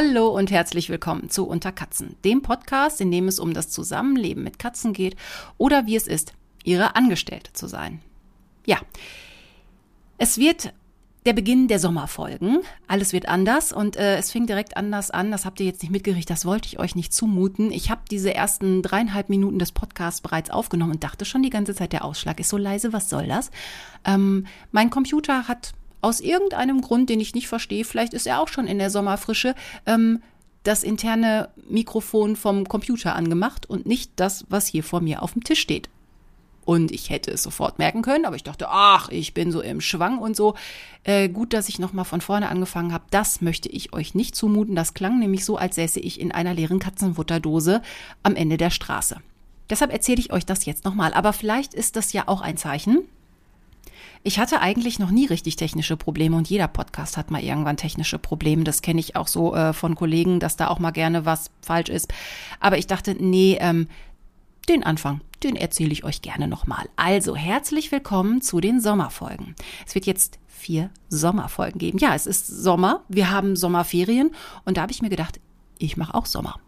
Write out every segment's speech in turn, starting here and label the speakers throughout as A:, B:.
A: Hallo und herzlich willkommen zu Unter Katzen, dem Podcast, in dem es um das Zusammenleben mit Katzen geht oder wie es ist, ihre Angestellte zu sein. Ja, es wird der Beginn der Sommerfolgen. Alles wird anders und äh, es fing direkt anders an. Das habt ihr jetzt nicht mitgerichtet, das wollte ich euch nicht zumuten. Ich habe diese ersten dreieinhalb Minuten des Podcasts bereits aufgenommen und dachte schon die ganze Zeit, der Ausschlag ist so leise, was soll das? Ähm, mein Computer hat aus irgendeinem Grund, den ich nicht verstehe, vielleicht ist er auch schon in der Sommerfrische, ähm, das interne Mikrofon vom Computer angemacht und nicht das, was hier vor mir auf dem Tisch steht. Und ich hätte es sofort merken können, aber ich dachte, ach, ich bin so im Schwang und so. Äh, gut, dass ich nochmal von vorne angefangen habe. Das möchte ich euch nicht zumuten. Das klang nämlich so, als säße ich in einer leeren Katzenfutterdose am Ende der Straße. Deshalb erzähle ich euch das jetzt nochmal. Aber vielleicht ist das ja auch ein Zeichen, ich hatte eigentlich noch nie richtig technische Probleme und jeder Podcast hat mal irgendwann technische Probleme. Das kenne ich auch so äh, von Kollegen, dass da auch mal gerne was falsch ist. Aber ich dachte, nee, ähm, den Anfang, den erzähle ich euch gerne nochmal. Also herzlich willkommen zu den Sommerfolgen. Es wird jetzt vier Sommerfolgen geben. Ja, es ist Sommer, wir haben Sommerferien und da habe ich mir gedacht, ich mache auch Sommer.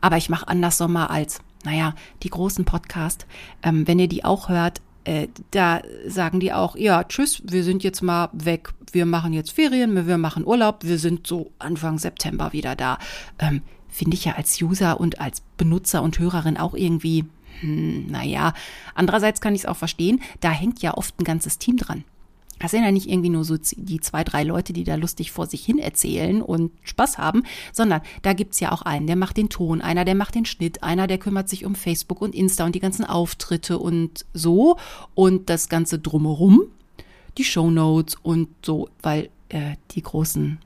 A: Aber ich mache anders Sommer als, naja, die großen Podcasts. Ähm, wenn ihr die auch hört, äh, da sagen die auch, ja, tschüss, wir sind jetzt mal weg, wir machen jetzt Ferien, wir machen Urlaub, wir sind so Anfang September wieder da. Ähm, Finde ich ja als User und als Benutzer und Hörerin auch irgendwie, hm, naja, andererseits kann ich es auch verstehen, da hängt ja oft ein ganzes Team dran. Das sind ja nicht irgendwie nur so die zwei, drei Leute, die da lustig vor sich hin erzählen und Spaß haben, sondern da gibt's ja auch einen, der macht den Ton, einer, der macht den Schnitt, einer, der kümmert sich um Facebook und Insta und die ganzen Auftritte und so. Und das Ganze drumherum, die Shownotes und so, weil äh, die großen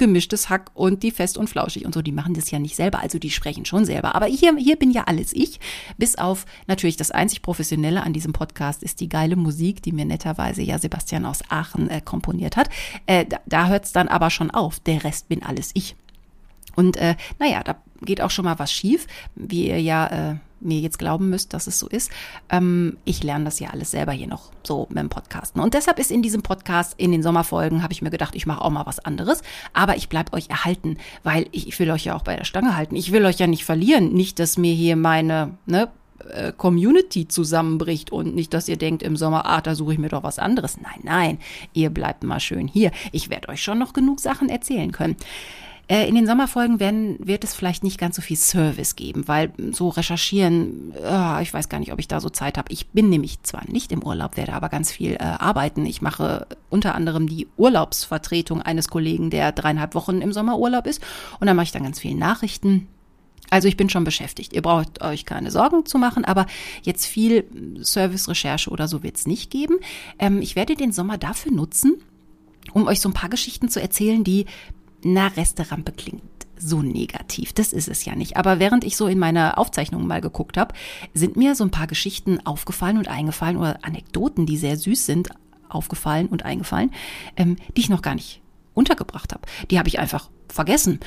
A: gemischtes Hack und die fest und flauschig und so, die machen das ja nicht selber, also die sprechen schon selber. Aber hier, hier bin ja alles ich, bis auf natürlich das einzig Professionelle an diesem Podcast ist die geile Musik, die mir netterweise ja Sebastian aus Aachen äh, komponiert hat. Äh, da da hört es dann aber schon auf, der Rest bin alles ich. Und äh, naja, da geht auch schon mal was schief, wie ihr ja äh, mir jetzt glauben müsst, dass es so ist. Ähm, ich lerne das ja alles selber hier noch so mit dem Podcasten. Und deshalb ist in diesem Podcast, in den Sommerfolgen, habe ich mir gedacht, ich mache auch mal was anderes. Aber ich bleibe euch erhalten, weil ich, ich will euch ja auch bei der Stange halten. Ich will euch ja nicht verlieren. Nicht, dass mir hier meine, ne, äh, Community zusammenbricht und nicht, dass ihr denkt im Sommer, ah, da suche ich mir doch was anderes. Nein, nein, ihr bleibt mal schön hier. Ich werde euch schon noch genug Sachen erzählen können. Äh, in den Sommerfolgen werden, wird es vielleicht nicht ganz so viel Service geben, weil so recherchieren, oh, ich weiß gar nicht, ob ich da so Zeit habe. Ich bin nämlich zwar nicht im Urlaub, werde aber ganz viel äh, arbeiten. Ich mache unter anderem die Urlaubsvertretung eines Kollegen, der dreieinhalb Wochen im Sommerurlaub ist. Und dann mache ich dann ganz viele Nachrichten. Also ich bin schon beschäftigt. Ihr braucht euch keine Sorgen zu machen, aber jetzt viel Service-Recherche oder so wird es nicht geben. Ähm, ich werde den Sommer dafür nutzen, um euch so ein paar Geschichten zu erzählen, die na, Resterampe klingt so negativ. Das ist es ja nicht. Aber während ich so in meine Aufzeichnungen mal geguckt habe, sind mir so ein paar Geschichten aufgefallen und eingefallen oder Anekdoten, die sehr süß sind, aufgefallen und eingefallen, ähm, die ich noch gar nicht untergebracht habe. Die habe ich einfach vergessen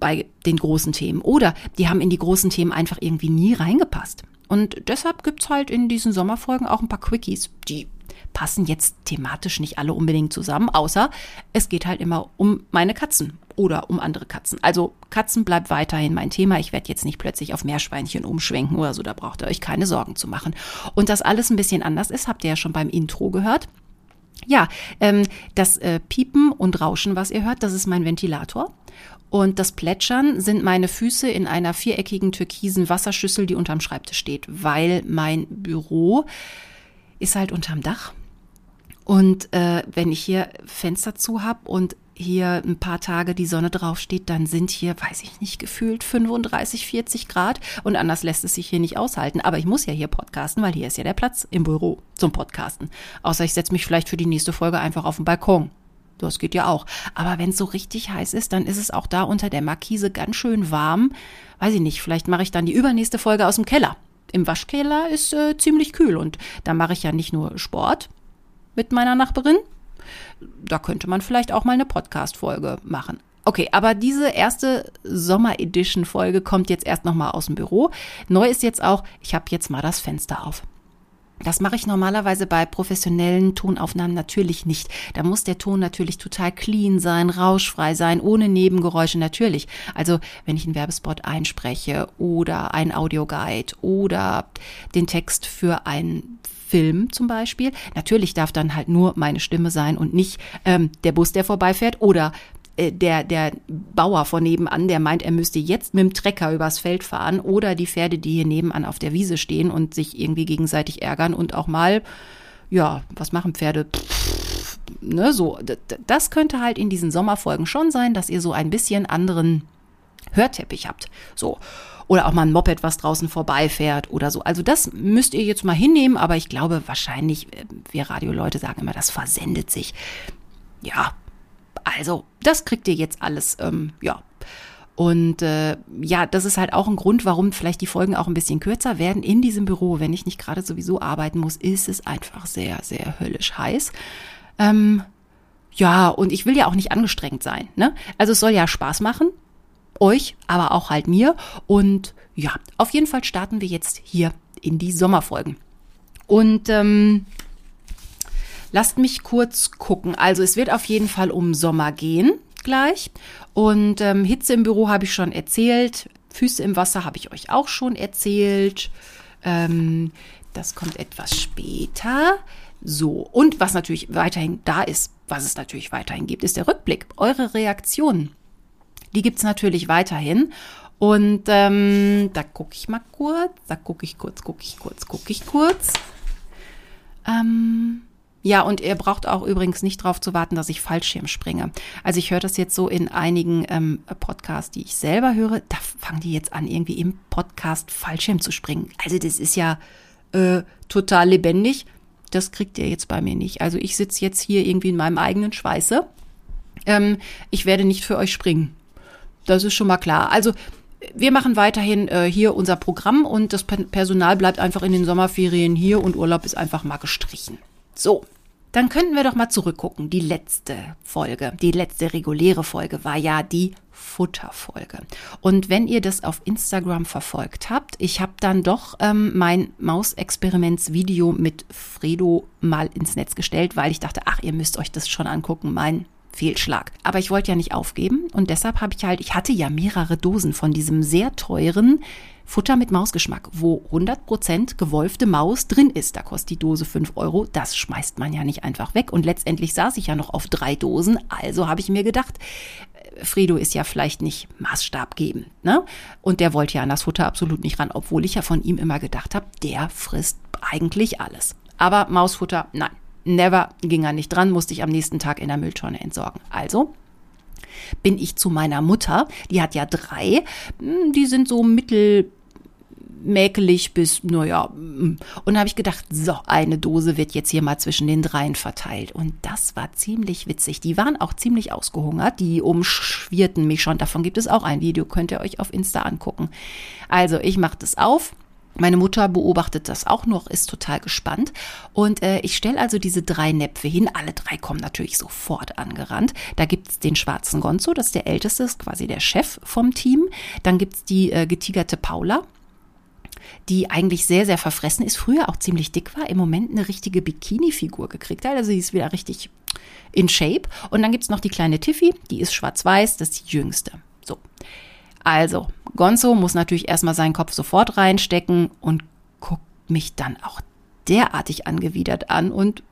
A: bei den großen Themen. Oder die haben in die großen Themen einfach irgendwie nie reingepasst. Und deshalb gibt's halt in diesen Sommerfolgen auch ein paar Quickies, die passen jetzt thematisch nicht alle unbedingt zusammen, außer es geht halt immer um meine Katzen oder um andere Katzen. Also Katzen bleibt weiterhin mein Thema. Ich werde jetzt nicht plötzlich auf Meerschweinchen umschwenken oder so, da braucht ihr euch keine Sorgen zu machen. Und dass alles ein bisschen anders ist, habt ihr ja schon beim Intro gehört. Ja, ähm, das äh, Piepen und Rauschen, was ihr hört, das ist mein Ventilator. Und das Plätschern sind meine Füße in einer viereckigen türkisen Wasserschüssel, die unterm Schreibtisch steht, weil mein Büro ist halt unterm Dach. Und äh, wenn ich hier Fenster zu habe und hier ein paar Tage die Sonne draufsteht, dann sind hier, weiß ich nicht, gefühlt 35, 40 Grad und anders lässt es sich hier nicht aushalten. Aber ich muss ja hier podcasten, weil hier ist ja der Platz im Büro zum Podcasten. Außer ich setze mich vielleicht für die nächste Folge einfach auf den Balkon. Das geht ja auch. Aber wenn es so richtig heiß ist, dann ist es auch da unter der Markise ganz schön warm. Weiß ich nicht, vielleicht mache ich dann die übernächste Folge aus dem Keller im Waschkeller ist äh, ziemlich kühl und da mache ich ja nicht nur Sport mit meiner Nachbarin. Da könnte man vielleicht auch mal eine Podcast-Folge machen. Okay, aber diese erste Sommer-Edition-Folge kommt jetzt erst nochmal aus dem Büro. Neu ist jetzt auch, ich habe jetzt mal das Fenster auf. Das mache ich normalerweise bei professionellen Tonaufnahmen natürlich nicht. Da muss der Ton natürlich total clean sein, rauschfrei sein, ohne Nebengeräusche natürlich. Also wenn ich einen Werbespot einspreche oder ein Audioguide oder den Text für ein Film zum Beispiel. Natürlich darf dann halt nur meine Stimme sein und nicht ähm, der Bus, der vorbeifährt oder der, der Bauer von nebenan, der meint, er müsste jetzt mit dem Trecker übers Feld fahren oder die Pferde, die hier nebenan auf der Wiese stehen und sich irgendwie gegenseitig ärgern und auch mal, ja, was machen Pferde? Pff, ne, so, das könnte halt in diesen Sommerfolgen schon sein, dass ihr so ein bisschen anderen Hörteppich habt. So. Oder auch mal ein Moped, was draußen vorbeifährt oder so. Also das müsst ihr jetzt mal hinnehmen, aber ich glaube wahrscheinlich, äh, wir Radioleute sagen immer, das versendet sich. Ja, also, das kriegt ihr jetzt alles, ähm, ja. Und äh, ja, das ist halt auch ein Grund, warum vielleicht die Folgen auch ein bisschen kürzer werden. In diesem Büro, wenn ich nicht gerade sowieso arbeiten muss, ist es einfach sehr, sehr höllisch heiß. Ähm, ja, und ich will ja auch nicht angestrengt sein. Ne? Also es soll ja Spaß machen, euch, aber auch halt mir. Und ja, auf jeden Fall starten wir jetzt hier in die Sommerfolgen. Und ähm, Lasst mich kurz gucken. Also es wird auf jeden Fall um Sommer gehen gleich. Und ähm, Hitze im Büro habe ich schon erzählt. Füße im Wasser habe ich euch auch schon erzählt. Ähm, das kommt etwas später. So, und was natürlich weiterhin da ist, was es natürlich weiterhin gibt, ist der Rückblick. Eure Reaktionen, die gibt es natürlich weiterhin. Und ähm, da gucke ich mal kurz, da gucke ich kurz, gucke ich kurz, gucke ich kurz. Ähm, ja, und ihr braucht auch übrigens nicht darauf zu warten, dass ich Fallschirm springe. Also ich höre das jetzt so in einigen ähm, Podcasts, die ich selber höre. Da fangen die jetzt an, irgendwie im Podcast Fallschirm zu springen. Also das ist ja äh, total lebendig. Das kriegt ihr jetzt bei mir nicht. Also ich sitze jetzt hier irgendwie in meinem eigenen Schweiße. Ähm, ich werde nicht für euch springen. Das ist schon mal klar. Also wir machen weiterhin äh, hier unser Programm und das Personal bleibt einfach in den Sommerferien hier und Urlaub ist einfach mal gestrichen. So, dann könnten wir doch mal zurückgucken. Die letzte Folge, die letzte reguläre Folge war ja die Futterfolge. Und wenn ihr das auf Instagram verfolgt habt, ich habe dann doch ähm, mein Mausexperimentsvideo mit Fredo mal ins Netz gestellt, weil ich dachte, ach, ihr müsst euch das schon angucken, mein Fehlschlag. Aber ich wollte ja nicht aufgeben und deshalb habe ich halt, ich hatte ja mehrere Dosen von diesem sehr teuren Futter mit Mausgeschmack, wo 100% gewolfte Maus drin ist. Da kostet die Dose 5 Euro. Das schmeißt man ja nicht einfach weg. Und letztendlich saß ich ja noch auf drei Dosen. Also habe ich mir gedacht, äh, Fredo ist ja vielleicht nicht maßstabgebend. Ne? Und der wollte ja an das Futter absolut nicht ran, obwohl ich ja von ihm immer gedacht habe, der frisst eigentlich alles. Aber Mausfutter, nein. Never ging er nicht dran, musste ich am nächsten Tag in der Mülltonne entsorgen. Also bin ich zu meiner Mutter, die hat ja drei, hm, die sind so mittel mäkelig bis, naja. Mm. Und habe ich gedacht, so, eine Dose wird jetzt hier mal zwischen den dreien verteilt. Und das war ziemlich witzig. Die waren auch ziemlich ausgehungert. Die umschwirrten mich schon. Davon gibt es auch ein Video, könnt ihr euch auf Insta angucken. Also, ich mache das auf. Meine Mutter beobachtet das auch noch, ist total gespannt. Und äh, ich stelle also diese drei Näpfe hin. Alle drei kommen natürlich sofort angerannt. Da gibt's den schwarzen Gonzo, das ist der älteste, ist quasi der Chef vom Team. Dann gibt's die äh, getigerte Paula, die eigentlich sehr, sehr verfressen ist, früher auch ziemlich dick war, im Moment eine richtige Bikini-Figur gekriegt hat. Also sie ist wieder richtig in Shape. Und dann gibt es noch die kleine Tiffy, die ist schwarz-weiß, das ist die jüngste. So. Also, Gonzo muss natürlich erstmal seinen Kopf sofort reinstecken und guckt mich dann auch derartig angewidert an und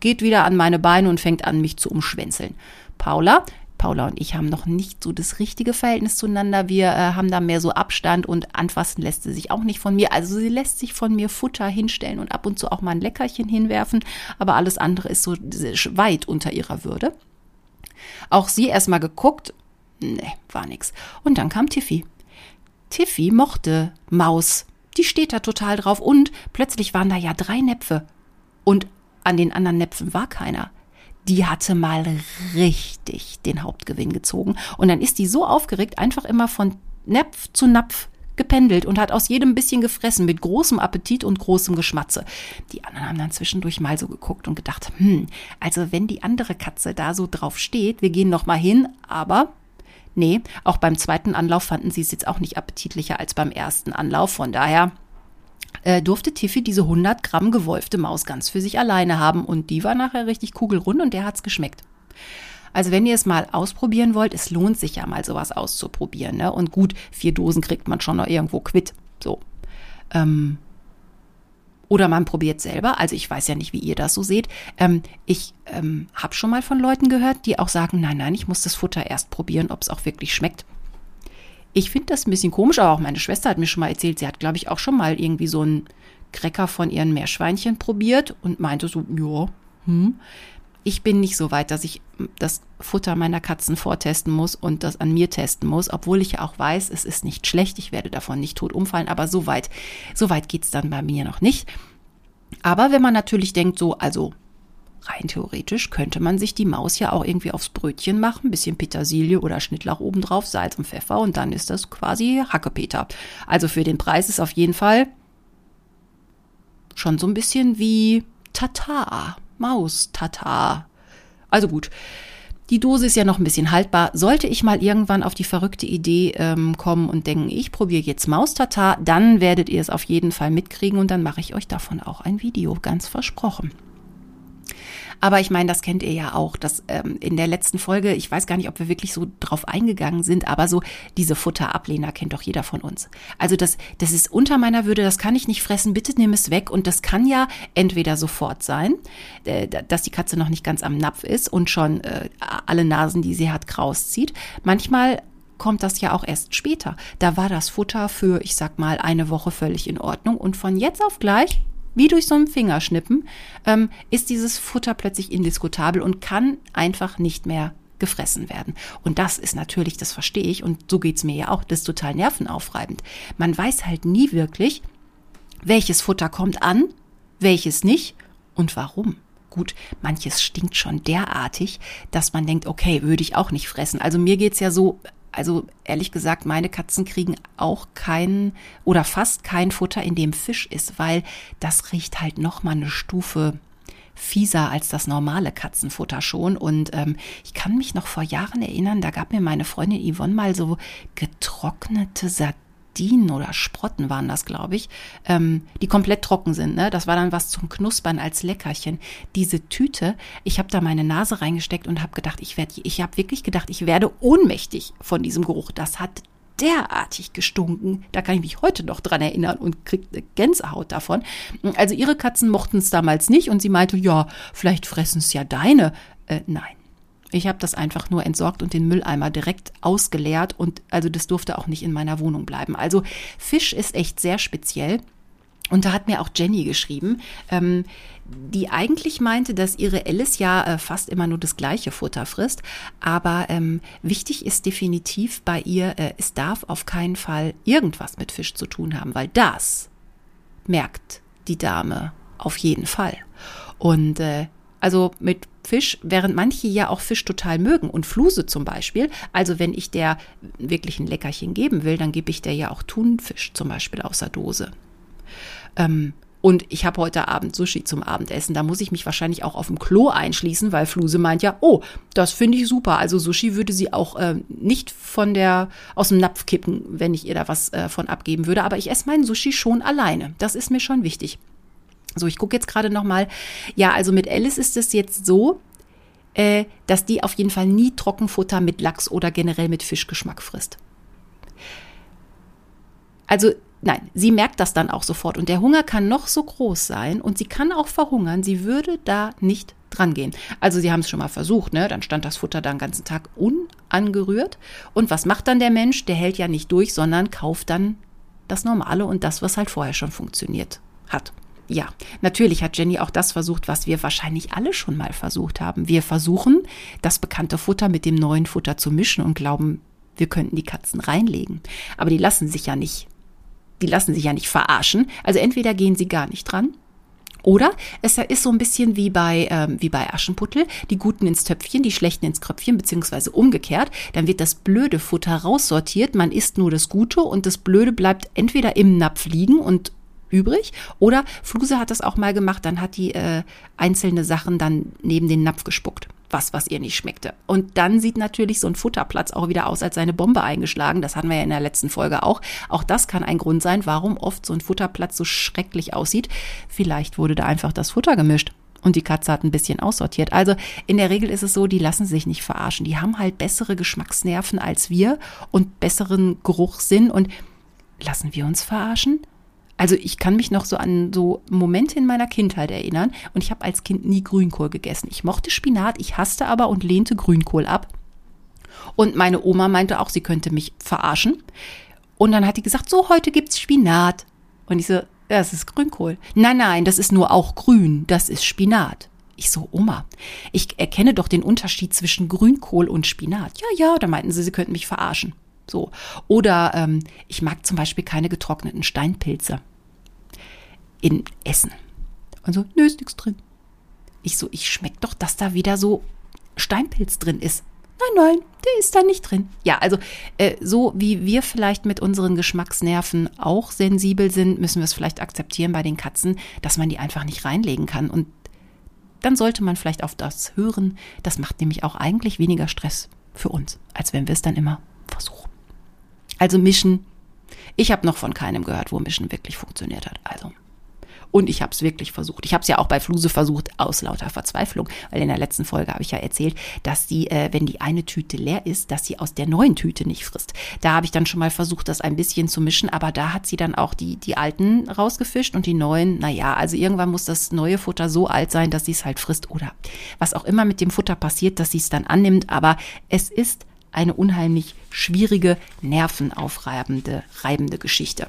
A: geht wieder an meine Beine und fängt an, mich zu umschwänzeln. Paula Paula und ich haben noch nicht so das richtige Verhältnis zueinander. Wir äh, haben da mehr so Abstand und anfassen lässt sie sich auch nicht von mir. Also sie lässt sich von mir Futter hinstellen und ab und zu auch mal ein Leckerchen hinwerfen, aber alles andere ist so weit unter ihrer Würde. Auch sie erstmal geguckt, ne, war nix. Und dann kam Tiffy. Tiffy mochte Maus. Die steht da total drauf und plötzlich waren da ja drei Näpfe und an den anderen Näpfen war keiner die hatte mal richtig den Hauptgewinn gezogen. Und dann ist die so aufgeregt, einfach immer von Napf zu Napf gependelt und hat aus jedem ein bisschen gefressen mit großem Appetit und großem Geschmatze. Die anderen haben dann zwischendurch mal so geguckt und gedacht, hm, also wenn die andere Katze da so drauf steht, wir gehen noch mal hin, aber nee, auch beim zweiten Anlauf fanden sie es jetzt auch nicht appetitlicher als beim ersten Anlauf, von daher äh, durfte Tiffy diese 100 Gramm gewolfte Maus ganz für sich alleine haben und die war nachher richtig kugelrund und der hat's geschmeckt. Also wenn ihr es mal ausprobieren wollt, es lohnt sich ja mal sowas auszuprobieren. Ne? Und gut, vier Dosen kriegt man schon noch irgendwo quitt. So. Ähm, oder man probiert selber. Also ich weiß ja nicht, wie ihr das so seht. Ähm, ich ähm, habe schon mal von Leuten gehört, die auch sagen, nein, nein, ich muss das Futter erst probieren, ob es auch wirklich schmeckt. Ich finde das ein bisschen komisch, aber auch meine Schwester hat mir schon mal erzählt, sie hat, glaube ich, auch schon mal irgendwie so einen Cracker von ihren Meerschweinchen probiert und meinte so, ja, hm. Ich bin nicht so weit, dass ich das Futter meiner Katzen vortesten muss und das an mir testen muss, obwohl ich ja auch weiß, es ist nicht schlecht, ich werde davon nicht tot umfallen, aber so weit, so weit geht's dann bei mir noch nicht. Aber wenn man natürlich denkt, so, also rein theoretisch könnte man sich die Maus ja auch irgendwie aufs Brötchen machen, bisschen Petersilie oder Schnittlauch obendrauf, Salz und Pfeffer und dann ist das quasi Hackepeter. Also für den Preis ist auf jeden Fall schon so ein bisschen wie Tata, Maus, Tata. Also gut. Die Dose ist ja noch ein bisschen haltbar. Sollte ich mal irgendwann auf die verrückte Idee ähm, kommen und denken, ich probiere jetzt Maustata, dann werdet ihr es auf jeden Fall mitkriegen und dann mache ich euch davon auch ein Video, ganz versprochen. Aber ich meine, das kennt ihr ja auch, dass ähm, in der letzten Folge, ich weiß gar nicht, ob wir wirklich so drauf eingegangen sind, aber so diese Futterablehner kennt doch jeder von uns. Also das, das ist unter meiner Würde, das kann ich nicht fressen, bitte nimm es weg. Und das kann ja entweder sofort sein, äh, dass die Katze noch nicht ganz am Napf ist und schon äh, alle Nasen, die sie hat, kraus zieht. Manchmal kommt das ja auch erst später. Da war das Futter für, ich sag mal, eine Woche völlig in Ordnung und von jetzt auf gleich wie durch so ein Fingerschnippen, ähm, ist dieses Futter plötzlich indiskutabel und kann einfach nicht mehr gefressen werden. Und das ist natürlich, das verstehe ich, und so geht's mir ja auch, das ist total nervenaufreibend. Man weiß halt nie wirklich, welches Futter kommt an, welches nicht und warum. Gut, manches stinkt schon derartig, dass man denkt, okay, würde ich auch nicht fressen. Also mir geht's ja so, also ehrlich gesagt, meine Katzen kriegen auch kein oder fast kein Futter, in dem Fisch ist, weil das riecht halt noch mal eine Stufe fieser als das normale Katzenfutter schon. Und ähm, ich kann mich noch vor Jahren erinnern, da gab mir meine Freundin Yvonne mal so getrocknete Sardinen Sardinen oder Sprotten waren das, glaube ich, ähm, die komplett trocken sind. Ne? Das war dann was zum Knuspern als Leckerchen. Diese Tüte, ich habe da meine Nase reingesteckt und habe gedacht, ich werde, ich habe wirklich gedacht, ich werde ohnmächtig von diesem Geruch. Das hat derartig gestunken. Da kann ich mich heute noch dran erinnern und kriegt eine Gänsehaut davon. Also ihre Katzen mochten es damals nicht und sie meinte, ja, vielleicht fressen es ja deine. Äh, nein. Ich habe das einfach nur entsorgt und den Mülleimer direkt ausgeleert und also das durfte auch nicht in meiner Wohnung bleiben. Also Fisch ist echt sehr speziell. Und da hat mir auch Jenny geschrieben, ähm, die eigentlich meinte, dass ihre Alice ja äh, fast immer nur das gleiche Futter frisst. Aber ähm, wichtig ist definitiv bei ihr, äh, es darf auf keinen Fall irgendwas mit Fisch zu tun haben, weil das merkt die Dame auf jeden Fall. Und äh, also mit Fisch, während manche ja auch Fisch total mögen und Fluse zum Beispiel. Also wenn ich der wirklich ein Leckerchen geben will, dann gebe ich der ja auch Thunfisch zum Beispiel aus der Dose. Ähm, und ich habe heute Abend Sushi zum Abendessen. Da muss ich mich wahrscheinlich auch auf dem Klo einschließen, weil Fluse meint ja, oh, das finde ich super. Also Sushi würde sie auch äh, nicht von der aus dem Napf kippen, wenn ich ihr da was äh, von abgeben würde. Aber ich esse meinen Sushi schon alleine. Das ist mir schon wichtig. So, ich gucke jetzt gerade noch mal. Ja, also mit Alice ist es jetzt so, äh, dass die auf jeden Fall nie Trockenfutter mit Lachs oder generell mit Fischgeschmack frisst. Also nein, sie merkt das dann auch sofort und der Hunger kann noch so groß sein und sie kann auch verhungern. Sie würde da nicht dran gehen. Also sie haben es schon mal versucht, ne? Dann stand das Futter da den ganzen Tag unangerührt. Und was macht dann der Mensch? Der hält ja nicht durch, sondern kauft dann das Normale und das, was halt vorher schon funktioniert hat ja, natürlich hat Jenny auch das versucht, was wir wahrscheinlich alle schon mal versucht haben. Wir versuchen, das bekannte Futter mit dem neuen Futter zu mischen und glauben, wir könnten die Katzen reinlegen. Aber die lassen sich ja nicht, die lassen sich ja nicht verarschen. Also entweder gehen sie gar nicht dran. Oder es ist so ein bisschen wie bei, ähm, wie bei Aschenputtel, die Guten ins Töpfchen, die Schlechten ins Kröpfchen, beziehungsweise umgekehrt. Dann wird das blöde Futter raussortiert, man isst nur das Gute und das Blöde bleibt entweder im Napf liegen und übrig. Oder Fluse hat das auch mal gemacht, dann hat die äh, einzelne Sachen dann neben den Napf gespuckt. Was, was ihr nicht schmeckte. Und dann sieht natürlich so ein Futterplatz auch wieder aus als eine Bombe eingeschlagen. Das hatten wir ja in der letzten Folge auch. Auch das kann ein Grund sein, warum oft so ein Futterplatz so schrecklich aussieht. Vielleicht wurde da einfach das Futter gemischt und die Katze hat ein bisschen aussortiert. Also in der Regel ist es so, die lassen sich nicht verarschen. Die haben halt bessere Geschmacksnerven als wir und besseren Geruchssinn und lassen wir uns verarschen? Also ich kann mich noch so an so Momente in meiner Kindheit erinnern und ich habe als Kind nie Grünkohl gegessen. Ich mochte Spinat, ich hasste aber und lehnte Grünkohl ab. Und meine Oma meinte auch, sie könnte mich verarschen. Und dann hat die gesagt, so heute gibt's Spinat. Und ich so, das ist Grünkohl. Nein, nein, das ist nur auch grün, das ist Spinat. Ich so, Oma, ich erkenne doch den Unterschied zwischen Grünkohl und Spinat. Ja, ja, da meinten sie, sie könnten mich verarschen. So. Oder ähm, ich mag zum Beispiel keine getrockneten Steinpilze in Essen. Und so, nö, ist nichts drin. Ich so, ich schmeck doch, dass da wieder so Steinpilz drin ist. Nein, nein, der ist da nicht drin. Ja, also äh, so wie wir vielleicht mit unseren Geschmacksnerven auch sensibel sind, müssen wir es vielleicht akzeptieren bei den Katzen, dass man die einfach nicht reinlegen kann. Und dann sollte man vielleicht auf das hören. Das macht nämlich auch eigentlich weniger Stress für uns, als wenn wir es dann immer versuchen. Also mischen. Ich habe noch von keinem gehört, wo Mischen wirklich funktioniert hat. Also und ich habe es wirklich versucht. Ich habe es ja auch bei Fluse versucht, aus lauter Verzweiflung. Weil in der letzten Folge habe ich ja erzählt, dass die, äh, wenn die eine Tüte leer ist, dass sie aus der neuen Tüte nicht frisst. Da habe ich dann schon mal versucht, das ein bisschen zu mischen, aber da hat sie dann auch die, die alten rausgefischt und die neuen, naja, also irgendwann muss das neue Futter so alt sein, dass sie es halt frisst oder was auch immer mit dem Futter passiert, dass sie es dann annimmt. Aber es ist eine unheimlich schwierige, nervenaufreibende, reibende Geschichte.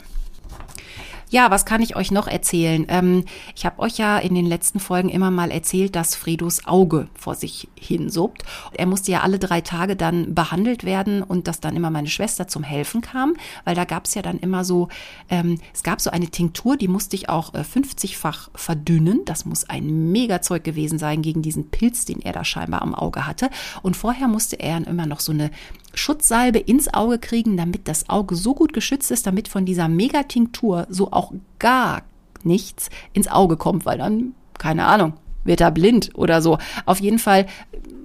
A: Ja, was kann ich euch noch erzählen? Ähm, ich habe euch ja in den letzten Folgen immer mal erzählt, dass Fredos Auge vor sich hinsuppt. Er musste ja alle drei Tage dann behandelt werden und dass dann immer meine Schwester zum Helfen kam, weil da gab es ja dann immer so, ähm, es gab so eine Tinktur, die musste ich auch äh, 50-fach verdünnen. Das muss ein Megazeug gewesen sein gegen diesen Pilz, den er da scheinbar am Auge hatte. Und vorher musste er dann immer noch so eine Schutzsalbe ins Auge kriegen, damit das Auge so gut geschützt ist, damit von dieser Megatinktur so auch gar nichts ins Auge kommt, weil dann, keine Ahnung, wird er blind oder so. Auf jeden Fall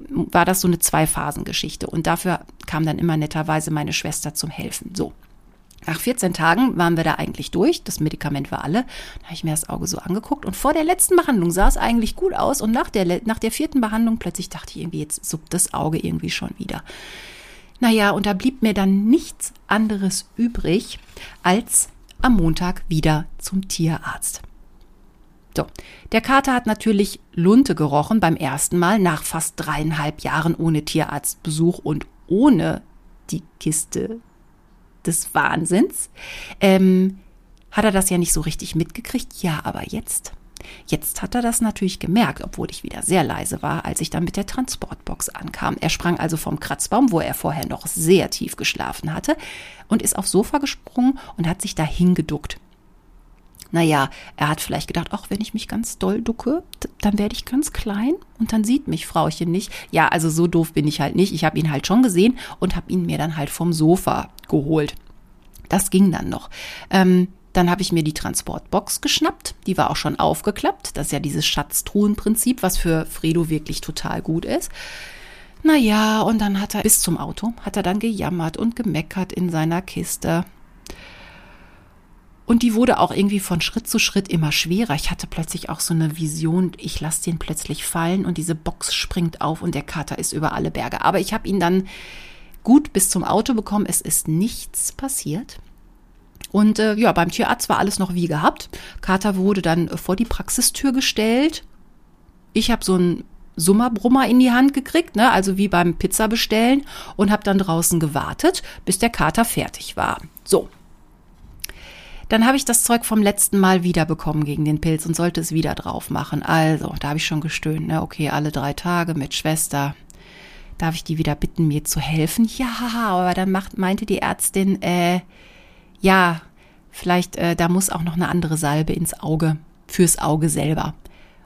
A: war das so eine Zwei-Phasen-Geschichte und dafür kam dann immer netterweise meine Schwester zum Helfen. So. Nach 14 Tagen waren wir da eigentlich durch. Das Medikament war alle. Da habe ich mir das Auge so angeguckt. Und vor der letzten Behandlung sah es eigentlich gut aus. Und nach der, nach der vierten Behandlung plötzlich dachte ich irgendwie, jetzt suppt das Auge irgendwie schon wieder. Naja, und da blieb mir dann nichts anderes übrig, als am Montag wieder zum Tierarzt. So, der Kater hat natürlich Lunte gerochen beim ersten Mal nach fast dreieinhalb Jahren ohne Tierarztbesuch und ohne die Kiste des Wahnsinns. Ähm, hat er das ja nicht so richtig mitgekriegt? Ja, aber jetzt Jetzt hat er das natürlich gemerkt, obwohl ich wieder sehr leise war, als ich dann mit der Transportbox ankam. Er sprang also vom Kratzbaum, wo er vorher noch sehr tief geschlafen hatte, und ist aufs Sofa gesprungen und hat sich dahin geduckt. Naja, er hat vielleicht gedacht, ach, wenn ich mich ganz doll ducke, dann werde ich ganz klein und dann sieht mich Frauchen nicht. Ja, also so doof bin ich halt nicht. Ich habe ihn halt schon gesehen und habe ihn mir dann halt vom Sofa geholt. Das ging dann noch. Ähm, dann habe ich mir die Transportbox geschnappt. Die war auch schon aufgeklappt. Das ist ja dieses Schatztruhenprinzip, was für Fredo wirklich total gut ist. Naja, und dann hat er bis zum Auto, hat er dann gejammert und gemeckert in seiner Kiste. Und die wurde auch irgendwie von Schritt zu Schritt immer schwerer. Ich hatte plötzlich auch so eine Vision, ich lasse den plötzlich fallen und diese Box springt auf und der Kater ist über alle Berge. Aber ich habe ihn dann gut bis zum Auto bekommen. Es ist nichts passiert. Und äh, ja, beim Tierarzt war alles noch wie gehabt. Kater wurde dann äh, vor die Praxistür gestellt. Ich habe so einen Summerbrummer in die Hand gekriegt, ne, also wie beim Pizza bestellen und habe dann draußen gewartet, bis der Kater fertig war. So. Dann habe ich das Zeug vom letzten Mal wiederbekommen gegen den Pilz und sollte es wieder drauf machen. Also, da habe ich schon gestöhnt, ne, okay, alle drei Tage mit Schwester. Darf ich die wieder bitten, mir zu helfen? Ja, aber dann macht, meinte die Ärztin, äh, ja, vielleicht, äh, da muss auch noch eine andere Salbe ins Auge, fürs Auge selber.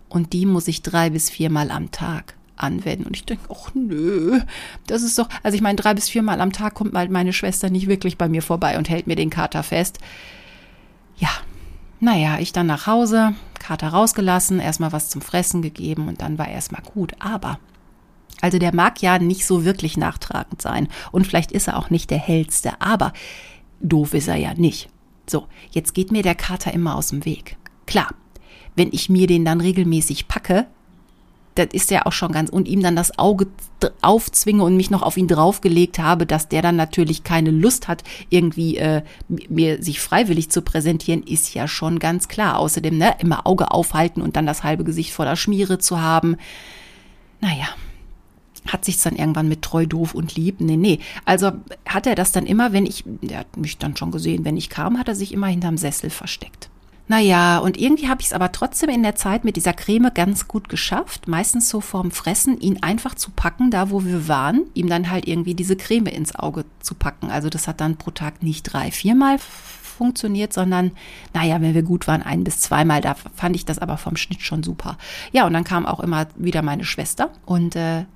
A: Und die muss ich drei bis viermal am Tag anwenden. Und ich denke, ach nö, das ist doch, also ich meine, drei bis viermal am Tag kommt mal meine Schwester nicht wirklich bei mir vorbei und hält mir den Kater fest. Ja, naja, ich dann nach Hause, Kater rausgelassen, erstmal was zum Fressen gegeben und dann war erstmal gut. Aber, also der mag ja nicht so wirklich nachtragend sein und vielleicht ist er auch nicht der hellste, aber doof ist er ja nicht. So, jetzt geht mir der Kater immer aus dem Weg. Klar, wenn ich mir den dann regelmäßig packe, das ist ja auch schon ganz, und ihm dann das Auge aufzwinge und mich noch auf ihn draufgelegt habe, dass der dann natürlich keine Lust hat, irgendwie äh, mir sich freiwillig zu präsentieren, ist ja schon ganz klar. Außerdem, ne, immer Auge aufhalten und dann das halbe Gesicht voller Schmiere zu haben. Naja, hat sich's dann irgendwann mit treu, doof und lieb? Nee, nee. Also hat er das dann immer, wenn ich, der hat mich dann schon gesehen, wenn ich kam, hat er sich immer hinterm Sessel versteckt. Naja, und irgendwie habe ich es aber trotzdem in der Zeit mit dieser Creme ganz gut geschafft, meistens so vorm Fressen, ihn einfach zu packen, da wo wir waren, ihm dann halt irgendwie diese Creme ins Auge zu packen. Also das hat dann pro Tag nicht drei, viermal funktioniert, sondern, naja, wenn wir gut waren, ein bis zweimal. Da fand ich das aber vom Schnitt schon super. Ja, und dann kam auch immer wieder meine Schwester und äh,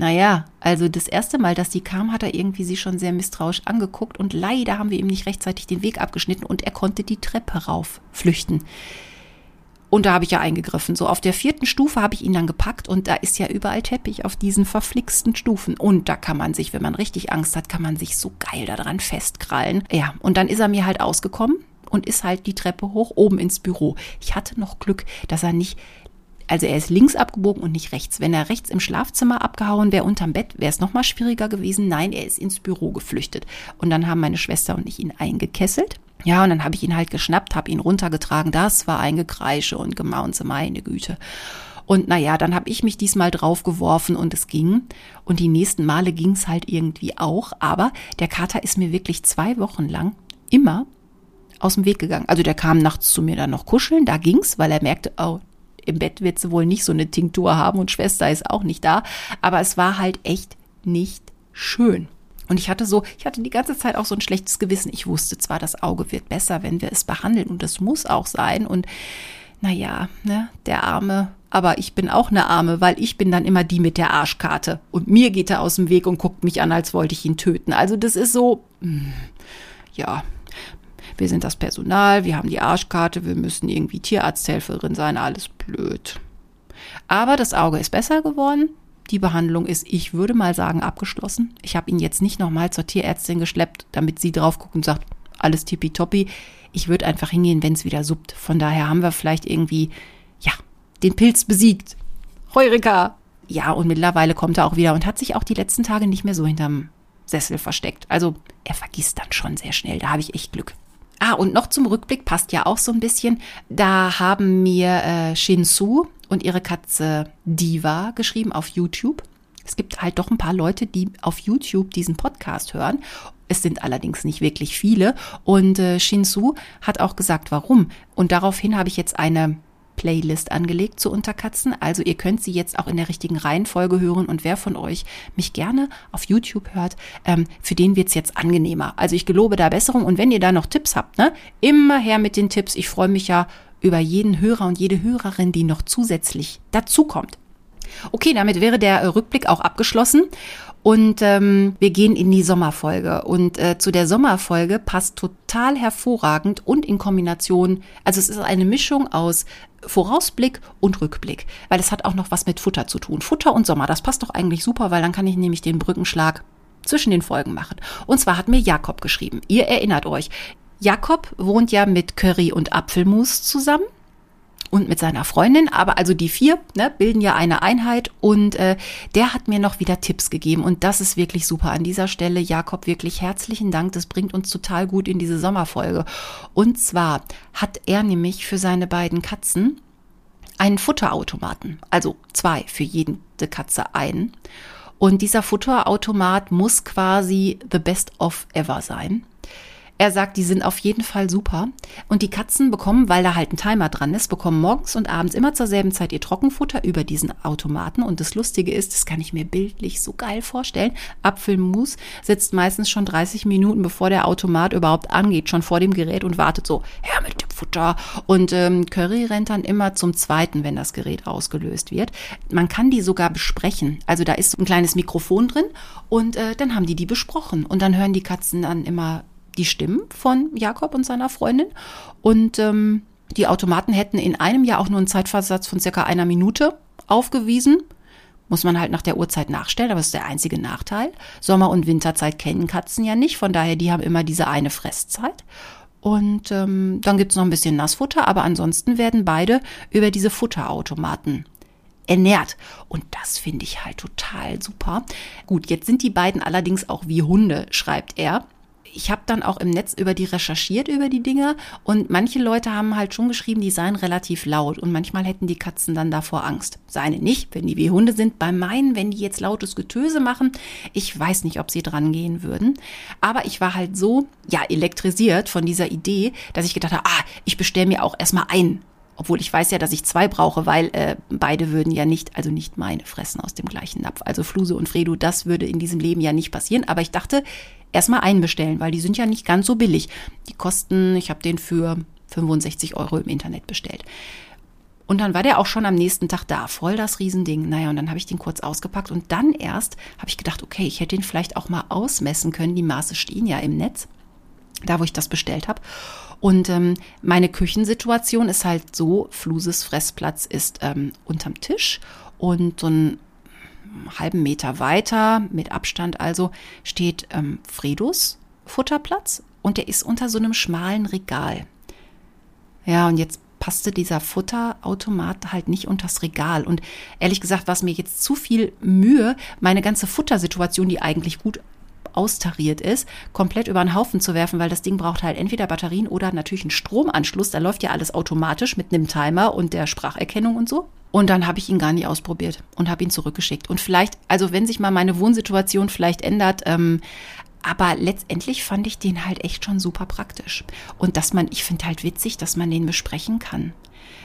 A: naja, also das erste Mal, dass die kam, hat er irgendwie sie schon sehr misstrauisch angeguckt und leider haben wir ihm nicht rechtzeitig den Weg abgeschnitten und er konnte die Treppe rauf flüchten. Und da habe ich ja eingegriffen. So auf der vierten Stufe habe ich ihn dann gepackt und da ist ja überall Teppich auf diesen verflixten Stufen. Und da kann man sich, wenn man richtig Angst hat, kann man sich so geil daran festkrallen. Ja, und dann ist er mir halt ausgekommen und ist halt die Treppe hoch oben ins Büro. Ich hatte noch Glück, dass er nicht also er ist links abgebogen und nicht rechts. Wenn er rechts im Schlafzimmer abgehauen wäre unterm Bett, wäre es noch mal schwieriger gewesen. Nein, er ist ins Büro geflüchtet. Und dann haben meine Schwester und ich ihn eingekesselt. Ja, und dann habe ich ihn halt geschnappt, habe ihn runtergetragen. Das war ein Gekreische und Gemaunze, meine Güte. Und naja, dann habe ich mich diesmal draufgeworfen und es ging. Und die nächsten Male ging es halt irgendwie auch. Aber der Kater ist mir wirklich zwei Wochen lang immer aus dem Weg gegangen. Also der kam nachts zu mir dann noch kuscheln, da ging's, weil er merkte, oh, im Bett wird sie wohl nicht so eine Tinktur haben und Schwester ist auch nicht da. Aber es war halt echt nicht schön. Und ich hatte so, ich hatte die ganze Zeit auch so ein schlechtes Gewissen. Ich wusste zwar, das Auge wird besser, wenn wir es behandeln und das muss auch sein. Und naja, ne, der Arme, aber ich bin auch eine Arme, weil ich bin dann immer die mit der Arschkarte. Und mir geht er aus dem Weg und guckt mich an, als wollte ich ihn töten. Also das ist so, hm, ja, wir sind das Personal, wir haben die Arschkarte, wir müssen irgendwie Tierarzthelferin sein, alles blöd. Aber das Auge ist besser geworden. Die Behandlung ist, ich würde mal sagen, abgeschlossen. Ich habe ihn jetzt nicht nochmal zur Tierärztin geschleppt, damit sie drauf guckt und sagt, alles tippitoppi. Ich würde einfach hingehen, wenn es wieder suppt. Von daher haben wir vielleicht irgendwie, ja, den Pilz besiegt. Heureka! Ja, und mittlerweile kommt er auch wieder und hat sich auch die letzten Tage nicht mehr so hinterm Sessel versteckt. Also er vergisst dann schon sehr schnell. Da habe ich echt Glück. Ah, und noch zum Rückblick passt ja auch so ein bisschen. Da haben mir äh, Shinsu und ihre Katze Diva geschrieben auf YouTube. Es gibt halt doch ein paar Leute, die auf YouTube diesen Podcast hören. Es sind allerdings nicht wirklich viele. Und äh, Shinsu hat auch gesagt, warum. Und daraufhin habe ich jetzt eine Playlist angelegt zu Unterkatzen. Also ihr könnt sie jetzt auch in der richtigen Reihenfolge hören und wer von euch mich gerne auf YouTube hört, ähm, für den wird's jetzt angenehmer. Also ich gelobe da Besserung und wenn ihr da noch Tipps habt, ne, immer her mit den Tipps. Ich freue mich ja über jeden Hörer und jede Hörerin, die noch zusätzlich dazukommt. Okay, damit wäre der Rückblick auch abgeschlossen. Und ähm, wir gehen in die Sommerfolge. Und äh, zu der Sommerfolge passt total hervorragend und in Kombination, also es ist eine Mischung aus Vorausblick und Rückblick, weil es hat auch noch was mit Futter zu tun. Futter und Sommer, das passt doch eigentlich super, weil dann kann ich nämlich den Brückenschlag zwischen den Folgen machen. Und zwar hat mir Jakob geschrieben. Ihr erinnert euch, Jakob wohnt ja mit Curry und Apfelmus zusammen und mit seiner Freundin, aber also die vier ne, bilden ja eine Einheit und äh, der hat mir noch wieder Tipps gegeben und das ist wirklich super. An dieser Stelle, Jakob, wirklich herzlichen Dank. Das bringt uns total gut in diese Sommerfolge. Und zwar hat er nämlich für seine beiden Katzen einen Futterautomaten, also zwei für jede Katze einen. Und dieser Futterautomat muss quasi the best of ever sein. Er sagt, die sind auf jeden Fall super. Und die Katzen bekommen, weil da halt ein Timer dran ist, bekommen morgens und abends immer zur selben Zeit ihr Trockenfutter über diesen Automaten. Und das Lustige ist, das kann ich mir bildlich so geil vorstellen. Apfelmus sitzt meistens schon 30 Minuten, bevor der Automat überhaupt angeht, schon vor dem Gerät und wartet so, her mit dem Futter. Und ähm, Curry rennt dann immer zum zweiten, wenn das Gerät ausgelöst wird. Man kann die sogar besprechen. Also da ist ein kleines Mikrofon drin und äh, dann haben die die besprochen. Und dann hören die Katzen dann immer die Stimmen von Jakob und seiner Freundin. Und ähm, die Automaten hätten in einem Jahr auch nur einen Zeitversatz von circa einer Minute aufgewiesen. Muss man halt nach der Uhrzeit nachstellen, aber das ist der einzige Nachteil. Sommer- und Winterzeit kennen Katzen ja nicht, von daher, die haben immer diese eine Fresszeit. Und ähm, dann gibt's noch ein bisschen Nassfutter, aber ansonsten werden beide über diese Futterautomaten ernährt. Und das finde ich halt total super. Gut, jetzt sind die beiden allerdings auch wie Hunde, schreibt er ich habe dann auch im Netz über die recherchiert, über die Dinger. Und manche Leute haben halt schon geschrieben, die seien relativ laut. Und manchmal hätten die Katzen dann davor Angst. Seine nicht, wenn die wie Hunde sind. Bei meinen, wenn die jetzt lautes Getöse machen, ich weiß nicht, ob sie dran gehen würden. Aber ich war halt so, ja, elektrisiert von dieser Idee, dass ich gedacht habe, ah, ich bestelle mir auch erstmal ein obwohl ich weiß ja, dass ich zwei brauche, weil äh, beide würden ja nicht, also nicht meine fressen aus dem gleichen Napf. Also Fluse und Fredo, das würde in diesem Leben ja nicht passieren. Aber ich dachte, erstmal einbestellen, weil die sind ja nicht ganz so billig. Die kosten, ich habe den für 65 Euro im Internet bestellt. Und dann war der auch schon am nächsten Tag da, voll das Riesending. Naja, und dann habe ich den kurz ausgepackt und dann erst habe ich gedacht, okay, ich hätte den vielleicht auch mal ausmessen können. Die Maße stehen ja im Netz, da wo ich das bestellt habe. Und ähm, meine Küchensituation ist halt so, Fluses Fressplatz ist ähm, unterm Tisch und so ein halben Meter weiter, mit Abstand also, steht ähm, Fredos Futterplatz und der ist unter so einem schmalen Regal. Ja, und jetzt passte dieser Futterautomat halt nicht unters Regal. Und ehrlich gesagt war es mir jetzt zu viel Mühe, meine ganze Futtersituation, die eigentlich gut austariert ist, komplett über den Haufen zu werfen, weil das Ding braucht halt entweder Batterien oder natürlich einen Stromanschluss. Da läuft ja alles automatisch mit einem Timer und der Spracherkennung und so. Und dann habe ich ihn gar nicht ausprobiert und habe ihn zurückgeschickt. Und vielleicht, also wenn sich mal meine Wohnsituation vielleicht ändert, ähm, aber letztendlich fand ich den halt echt schon super praktisch. Und dass man, ich finde halt witzig, dass man den besprechen kann.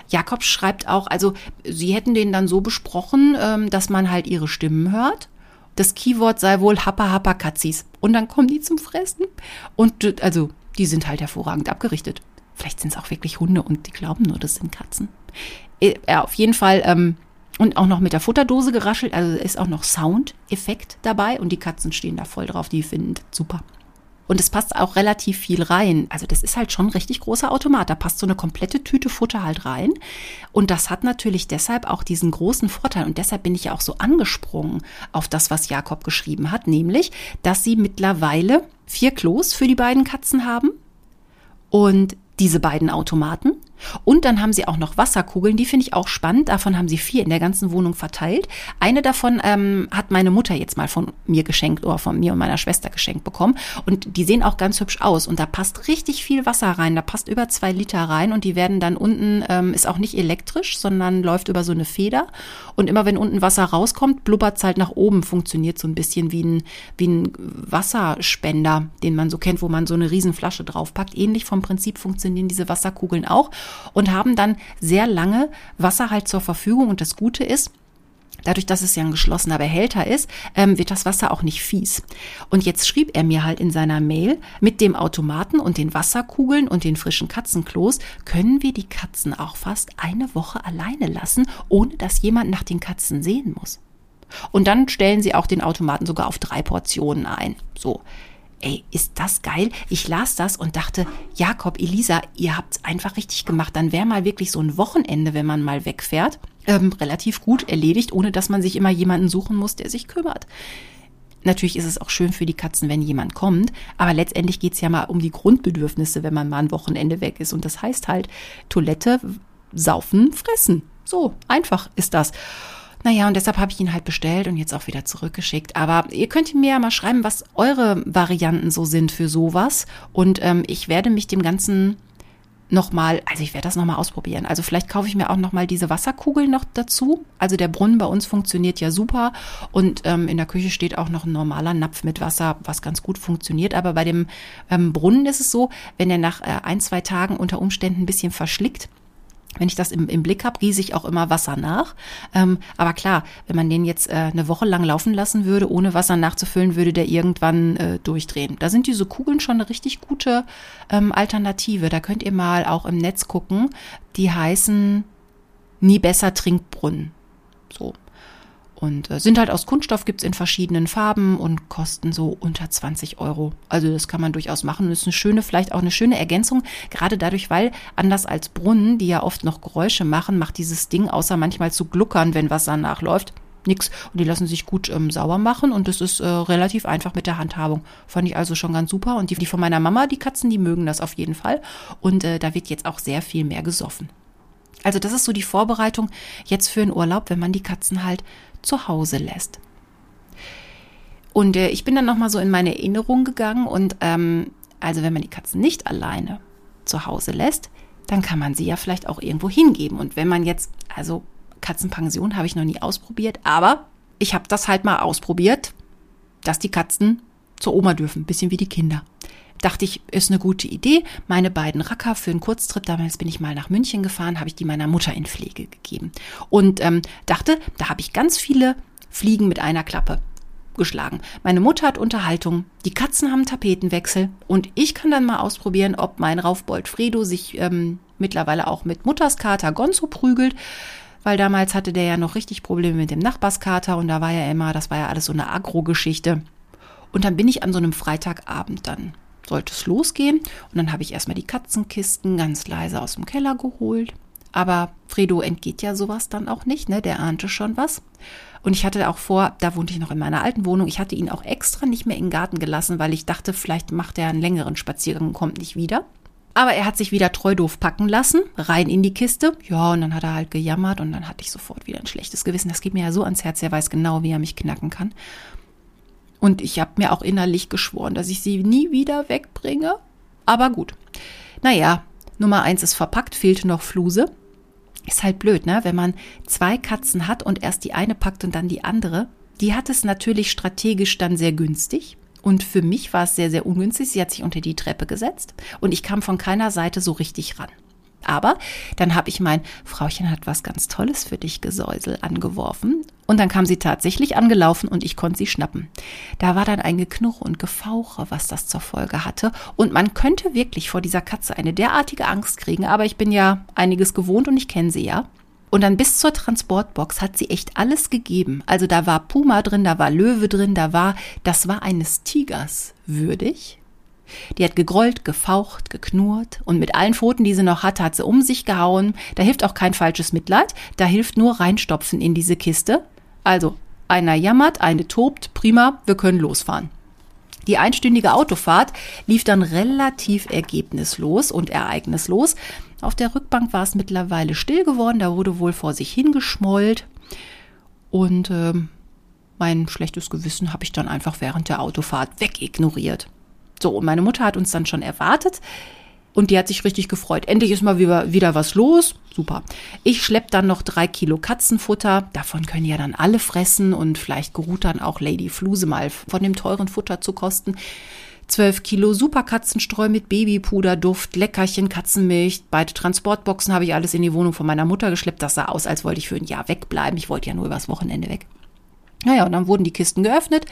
A: Jakob schreibt auch, also sie hätten den dann so besprochen, ähm, dass man halt ihre Stimmen hört das Keyword sei wohl Happa Happa Katzis. Und dann kommen die zum Fressen. Und also, die sind halt hervorragend abgerichtet. Vielleicht sind es auch wirklich Hunde und die glauben nur, das sind Katzen. Äh, ja, auf jeden Fall. Ähm, und auch noch mit der Futterdose geraschelt. Also ist auch noch Soundeffekt dabei. Und die Katzen stehen da voll drauf. Die finden super. Und es passt auch relativ viel rein. Also das ist halt schon ein richtig großer Automat. Da passt so eine komplette Tüte Futter halt rein. Und das hat natürlich deshalb auch diesen großen Vorteil. Und deshalb bin ich ja auch so angesprungen auf das, was Jakob geschrieben hat. Nämlich, dass sie mittlerweile vier Klos für die beiden Katzen haben. Und diese beiden Automaten. Und dann haben sie auch noch Wasserkugeln, die finde ich auch spannend. Davon haben sie vier in der ganzen Wohnung verteilt. Eine davon ähm, hat meine Mutter jetzt mal von mir geschenkt oder von mir und meiner Schwester geschenkt bekommen. Und die sehen auch ganz hübsch aus. Und da passt richtig viel Wasser rein. Da passt über zwei Liter rein und die werden dann unten, ähm, ist auch nicht elektrisch, sondern läuft über so eine Feder. Und immer wenn unten Wasser rauskommt, blubbert es halt nach oben. Funktioniert so ein bisschen wie ein, wie ein Wasserspender, den man so kennt, wo man so eine Riesenflasche draufpackt. Ähnlich vom Prinzip funktionieren diese Wasserkugeln auch und haben dann sehr lange Wasser halt zur Verfügung. Und das Gute ist, Dadurch, dass es ja ein geschlossener Behälter ist, ähm, wird das Wasser auch nicht fies. Und jetzt schrieb er mir halt in seiner Mail, mit dem Automaten und den Wasserkugeln und den frischen Katzenklos können wir die Katzen auch fast eine Woche alleine lassen, ohne dass jemand nach den Katzen sehen muss. Und dann stellen sie auch den Automaten sogar auf drei Portionen ein. So. Ey, ist das geil? Ich las das und dachte, Jakob, Elisa, ihr habt's einfach richtig gemacht. Dann wäre mal wirklich so ein Wochenende, wenn man mal wegfährt, ähm, relativ gut erledigt, ohne dass man sich immer jemanden suchen muss, der sich kümmert. Natürlich ist es auch schön für die Katzen, wenn jemand kommt, aber letztendlich geht's ja mal um die Grundbedürfnisse, wenn man mal ein Wochenende weg ist. Und das heißt halt Toilette, saufen, fressen. So einfach ist das. Naja, und deshalb habe ich ihn halt bestellt und jetzt auch wieder zurückgeschickt. Aber ihr könnt mir ja mal schreiben, was eure Varianten so sind für sowas. Und ähm, ich werde mich dem Ganzen nochmal, also ich werde das nochmal ausprobieren. Also vielleicht kaufe ich mir auch nochmal diese Wasserkugeln noch dazu. Also der Brunnen bei uns funktioniert ja super und ähm, in der Küche steht auch noch ein normaler Napf mit Wasser, was ganz gut funktioniert. Aber bei dem ähm, Brunnen ist es so, wenn er nach äh, ein, zwei Tagen unter Umständen ein bisschen verschlickt, wenn ich das im, im Blick habe, gieße ich auch immer Wasser nach. Ähm, aber klar, wenn man den jetzt äh, eine Woche lang laufen lassen würde, ohne Wasser nachzufüllen, würde der irgendwann äh, durchdrehen. Da sind diese Kugeln schon eine richtig gute ähm, Alternative. Da könnt ihr mal auch im Netz gucken. Die heißen Nie besser Trinkbrunnen. So. Und äh, sind halt aus Kunststoff, gibt's in verschiedenen Farben und kosten so unter 20 Euro. Also das kann man durchaus machen. Das ist eine schöne, vielleicht auch eine schöne Ergänzung. Gerade dadurch, weil anders als Brunnen, die ja oft noch Geräusche machen, macht dieses Ding, außer manchmal zu gluckern, wenn Wasser nachläuft, nix. Und die lassen sich gut ähm, sauber machen und das ist äh, relativ einfach mit der Handhabung. Fand ich also schon ganz super. Und die, die von meiner Mama, die Katzen, die mögen das auf jeden Fall. Und äh, da wird jetzt auch sehr viel mehr gesoffen. Also das ist so die Vorbereitung jetzt für einen Urlaub, wenn man die Katzen halt zu Hause lässt. Und äh, ich bin dann nochmal so in meine Erinnerung gegangen und ähm, also wenn man die Katzen nicht alleine zu Hause lässt, dann kann man sie ja vielleicht auch irgendwo hingeben. Und wenn man jetzt, also Katzenpension habe ich noch nie ausprobiert, aber ich habe das halt mal ausprobiert, dass die Katzen zur Oma dürfen, bisschen wie die Kinder. Dachte ich, ist eine gute Idee. Meine beiden Racker für einen Kurztrip, damals bin ich mal nach München gefahren, habe ich die meiner Mutter in Pflege gegeben. Und ähm, dachte, da habe ich ganz viele Fliegen mit einer Klappe geschlagen. Meine Mutter hat Unterhaltung, die Katzen haben Tapetenwechsel und ich kann dann mal ausprobieren, ob mein Raufbold Fredo sich ähm, mittlerweile auch mit Mutters Kater Gonzo prügelt weil damals hatte der ja noch richtig Probleme mit dem Nachbarskater und da war ja immer, das war ja alles so eine Agro-Geschichte. Und dann bin ich an so einem Freitagabend dann sollte es losgehen und dann habe ich erstmal die Katzenkisten ganz leise aus dem Keller geholt. Aber Fredo entgeht ja sowas dann auch nicht, ne? Der ahnte schon was. Und ich hatte auch vor, da wohnte ich noch in meiner alten Wohnung, ich hatte ihn auch extra nicht mehr in den Garten gelassen, weil ich dachte, vielleicht macht er einen längeren Spaziergang und kommt nicht wieder. Aber er hat sich wieder treu doof packen lassen, rein in die Kiste. Ja, und dann hat er halt gejammert und dann hatte ich sofort wieder ein schlechtes Gewissen. Das geht mir ja so ans Herz, er weiß genau, wie er mich knacken kann. Und ich habe mir auch innerlich geschworen, dass ich sie nie wieder wegbringe. Aber gut. Naja, Nummer eins ist verpackt, fehlte noch Fluse. Ist halt blöd, ne? Wenn man zwei Katzen hat und erst die eine packt und dann die andere. Die hat es natürlich strategisch dann sehr günstig. Und für mich war es sehr, sehr ungünstig. Sie hat sich unter die Treppe gesetzt und ich kam von keiner Seite so richtig ran. Aber dann habe ich mein Frauchen hat was ganz Tolles für dich Gesäusel angeworfen und dann kam sie tatsächlich angelaufen und ich konnte sie schnappen. Da war dann ein Geknurr und Gefauche, was das zur Folge hatte und man könnte wirklich vor dieser Katze eine derartige Angst kriegen, aber ich bin ja einiges gewohnt und ich kenne sie ja. Und dann bis zur Transportbox hat sie echt alles gegeben. Also da war Puma drin, da war Löwe drin, da war, das war eines Tigers würdig. Die hat gegrollt, gefaucht, geknurrt und mit allen Pfoten, die sie noch hatte, hat sie um sich gehauen. Da hilft auch kein falsches Mitleid, da hilft nur reinstopfen in diese Kiste. Also, einer jammert, eine tobt, prima, wir können losfahren. Die einstündige Autofahrt lief dann relativ ergebnislos und ereignislos. Auf der Rückbank war es mittlerweile still geworden, da wurde wohl vor sich hingeschmollt. Und äh, mein schlechtes Gewissen habe ich dann einfach während der Autofahrt wegignoriert. So, und meine Mutter hat uns dann schon erwartet. Und die hat sich richtig gefreut. Endlich ist mal wieder, wieder was los. Super. Ich schlepp dann noch drei Kilo Katzenfutter. Davon können ja dann alle fressen und vielleicht geruht dann auch Lady Fluse mal von dem teuren Futter zu kosten. 12 Kilo Superkatzenstreu mit Babypuder, Duft, Leckerchen, Katzenmilch. Beide Transportboxen habe ich alles in die Wohnung von meiner Mutter geschleppt. Das sah aus, als wollte ich für ein Jahr wegbleiben. Ich wollte ja nur übers Wochenende weg. Naja, und dann wurden die Kisten geöffnet.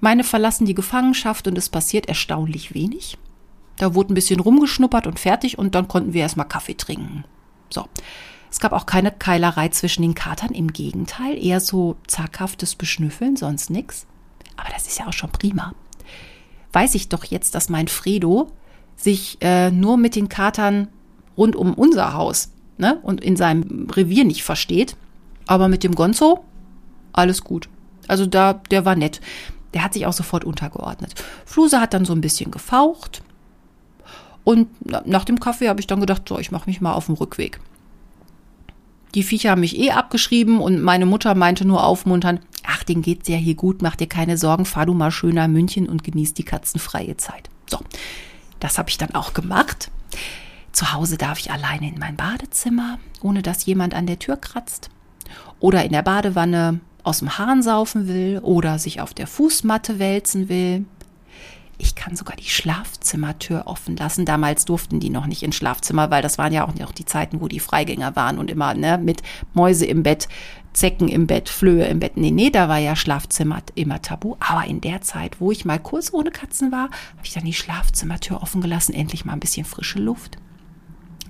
A: Meine verlassen die Gefangenschaft und es passiert erstaunlich wenig. Da wurde ein bisschen rumgeschnuppert und fertig und dann konnten wir erstmal Kaffee trinken. So. Es gab auch keine Keilerei zwischen den Katern, im Gegenteil, eher so zaghaftes Beschnüffeln, sonst nix. Aber das ist ja auch schon prima. Weiß ich doch jetzt, dass mein Fredo sich äh, nur mit den Katern rund um unser Haus ne, und in seinem Revier nicht versteht. Aber mit dem Gonzo alles gut. Also da, der war nett. Der hat sich auch sofort untergeordnet. Fluse hat dann so ein bisschen gefaucht, und nach dem Kaffee habe ich dann gedacht, so, ich mache mich mal auf den Rückweg. Die Viecher haben mich eh abgeschrieben und meine Mutter meinte nur aufmunternd, ach, den geht's ja hier gut, mach dir keine Sorgen, fahr du mal schön nach München und genieß die katzenfreie Zeit. So, das habe ich dann auch gemacht. Zu Hause darf ich alleine in mein Badezimmer, ohne dass jemand an der Tür kratzt. Oder in der Badewanne aus dem Hahn saufen will oder sich auf der Fußmatte wälzen will. Ich kann sogar die Schlafzimmertür offen lassen. Damals durften die noch nicht ins Schlafzimmer, weil das waren ja auch noch die Zeiten, wo die Freigänger waren und immer ne, mit Mäuse im Bett, Zecken im Bett, Flöhe im Bett. Nee, nee, da war ja Schlafzimmer immer tabu. Aber in der Zeit, wo ich mal kurz ohne Katzen war, habe ich dann die Schlafzimmertür offen gelassen. Endlich mal ein bisschen frische Luft.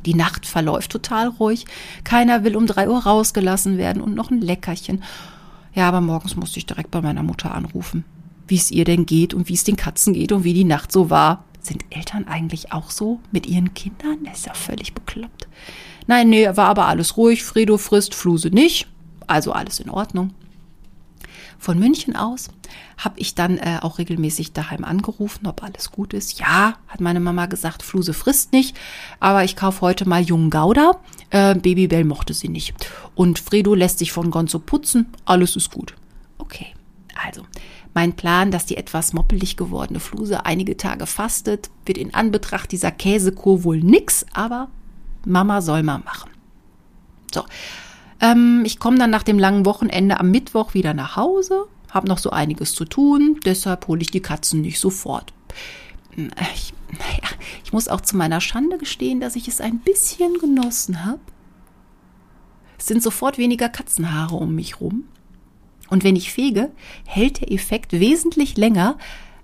A: Die Nacht verläuft total ruhig. Keiner will um drei Uhr rausgelassen werden und noch ein Leckerchen. Ja, aber morgens musste ich direkt bei meiner Mutter anrufen, wie es ihr denn geht und wie es den Katzen geht und wie die Nacht so war. Sind Eltern eigentlich auch so mit ihren Kindern? Das ist ja völlig bekloppt. Nein, nee, war aber alles ruhig. Fredo frisst, Fluse nicht. Also alles in Ordnung. Von München aus habe ich dann äh, auch regelmäßig daheim angerufen, ob alles gut ist. Ja, hat meine Mama gesagt, Fluse frisst nicht, aber ich kaufe heute mal jungen Gouda. Äh, Babybell mochte sie nicht. Und Fredo lässt sich von Gonzo putzen, alles ist gut. Okay, also mein Plan, dass die etwas moppelig gewordene Fluse einige Tage fastet, wird in Anbetracht dieser Käsekur wohl nix, aber Mama soll mal machen. So, ähm, ich komme dann nach dem langen Wochenende am Mittwoch wieder nach Hause, habe noch so einiges zu tun, deshalb hole ich die Katzen nicht sofort. Hm, ich, naja, ich muss auch zu meiner Schande gestehen, dass ich es ein bisschen genossen habe. Es sind sofort weniger Katzenhaare um mich rum. Und wenn ich fege, hält der Effekt wesentlich länger,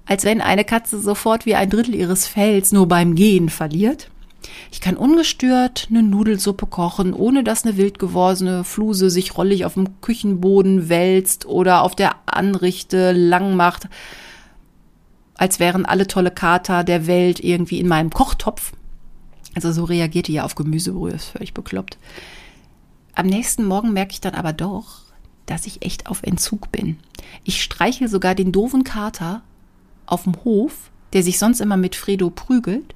A: als wenn eine Katze sofort wie ein Drittel ihres Fells nur beim Gehen verliert. Ich kann ungestört eine Nudelsuppe kochen, ohne dass eine wild gewordene Fluse sich rollig auf dem Küchenboden wälzt oder auf der Anrichte lang macht, als wären alle tolle Kater der Welt irgendwie in meinem Kochtopf. Also so reagiert die ja auf Gemüsebrühe, ist völlig bekloppt. Am nächsten Morgen merke ich dann aber doch, dass ich echt auf Entzug bin. Ich streichel sogar den doofen Kater auf dem Hof, der sich sonst immer mit Fredo prügelt,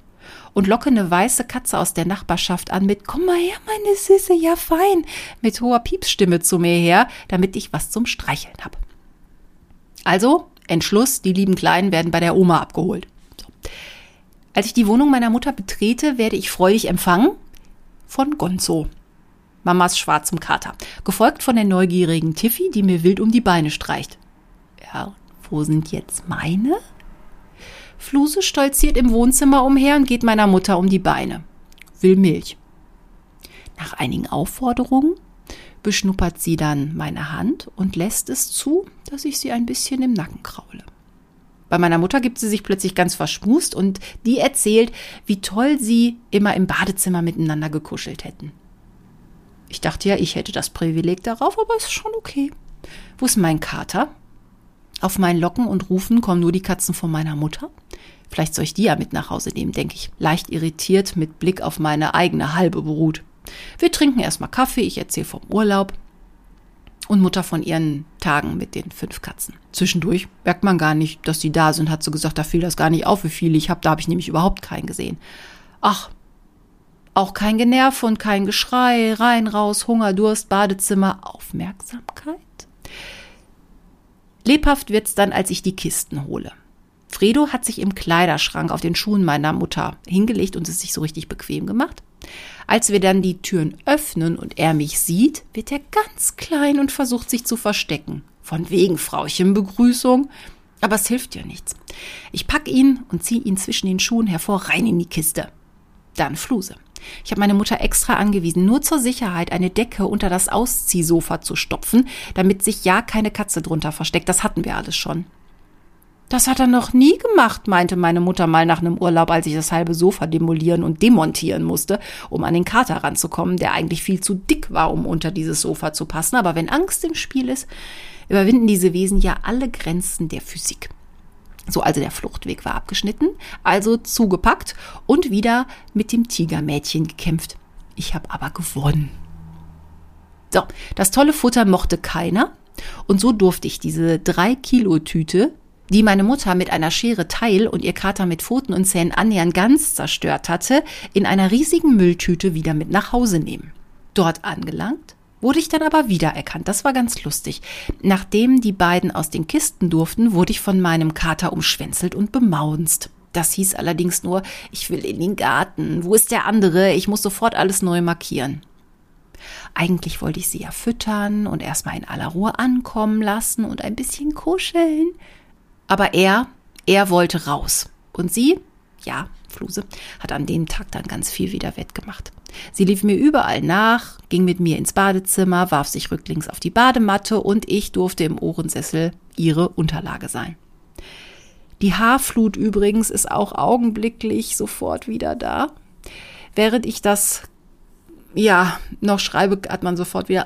A: und locke eine weiße Katze aus der Nachbarschaft an mit Komm mal her, meine Süße, ja fein, mit hoher Piepsstimme zu mir her, damit ich was zum Streicheln hab. Also, Entschluss, die lieben Kleinen werden bei der Oma abgeholt. So. Als ich die Wohnung meiner Mutter betrete, werde ich freudig empfangen von Gonzo. Mamas schwarzem Kater, gefolgt von der neugierigen Tiffy, die mir wild um die Beine streicht. Ja, wo sind jetzt meine? Fluse stolziert im Wohnzimmer umher und geht meiner Mutter um die Beine. Will Milch. Nach einigen Aufforderungen beschnuppert sie dann meine Hand und lässt es zu, dass ich sie ein bisschen im Nacken kraule. Bei meiner Mutter gibt sie sich plötzlich ganz verschmust und die erzählt, wie toll sie immer im Badezimmer miteinander gekuschelt hätten. Ich dachte ja, ich hätte das Privileg darauf, aber ist schon okay. Wo ist mein Kater? Auf meinen Locken und Rufen kommen nur die Katzen von meiner Mutter. Vielleicht soll ich die ja mit nach Hause nehmen, denke ich, leicht irritiert mit Blick auf meine eigene halbe Brut. Wir trinken erstmal Kaffee, ich erzähle vom Urlaub und Mutter von ihren Tagen mit den fünf Katzen. Zwischendurch merkt man gar nicht, dass die da sind, hat sie gesagt, da fiel das gar nicht auf, wie viele ich habe, da habe ich nämlich überhaupt keinen gesehen. Ach, auch kein Generv und kein Geschrei, rein, raus, Hunger, Durst, Badezimmer, Aufmerksamkeit. Lebhaft wird's dann, als ich die Kisten hole. Fredo hat sich im Kleiderschrank auf den Schuhen meiner Mutter hingelegt und es sich so richtig bequem gemacht. Als wir dann die Türen öffnen und er mich sieht, wird er ganz klein und versucht sich zu verstecken. Von wegen Frauchen Begrüßung. Aber es hilft ja nichts. Ich pack ihn und ziehe ihn zwischen den Schuhen hervor rein in die Kiste. Dann Fluse. Ich habe meine Mutter extra angewiesen, nur zur Sicherheit eine Decke unter das Ausziehsofa zu stopfen, damit sich ja keine Katze drunter versteckt. Das hatten wir alles schon. Das hat er noch nie gemacht, meinte meine Mutter mal nach einem Urlaub, als ich das halbe Sofa demolieren und demontieren musste, um an den Kater ranzukommen, der eigentlich viel zu dick war, um unter dieses Sofa zu passen. Aber wenn Angst im Spiel ist, überwinden diese Wesen ja alle Grenzen der Physik. So, also der Fluchtweg war abgeschnitten, also zugepackt und wieder mit dem Tigermädchen gekämpft. Ich habe aber gewonnen. So, das tolle Futter mochte keiner und so durfte ich diese drei Kilo Tüte, die meine Mutter mit einer Schere Teil und ihr Kater mit Pfoten und Zähnen annähernd ganz zerstört hatte, in einer riesigen Mülltüte wieder mit nach Hause nehmen. Dort angelangt, wurde ich dann aber wiedererkannt. Das war ganz lustig. Nachdem die beiden aus den Kisten durften, wurde ich von meinem Kater umschwänzelt und bemaunzt. Das hieß allerdings nur, ich will in den Garten. Wo ist der andere? Ich muss sofort alles neu markieren. Eigentlich wollte ich sie ja füttern und erstmal in aller Ruhe ankommen lassen und ein bisschen kuscheln. Aber er, er wollte raus. Und sie, ja, Fluse, hat an dem Tag dann ganz viel wieder wettgemacht. Sie lief mir überall nach, ging mit mir ins Badezimmer, warf sich rücklings auf die Badematte und ich durfte im Ohrensessel ihre Unterlage sein. Die Haarflut übrigens ist auch augenblicklich sofort wieder da. Während ich das ja noch schreibe, hat man sofort wieder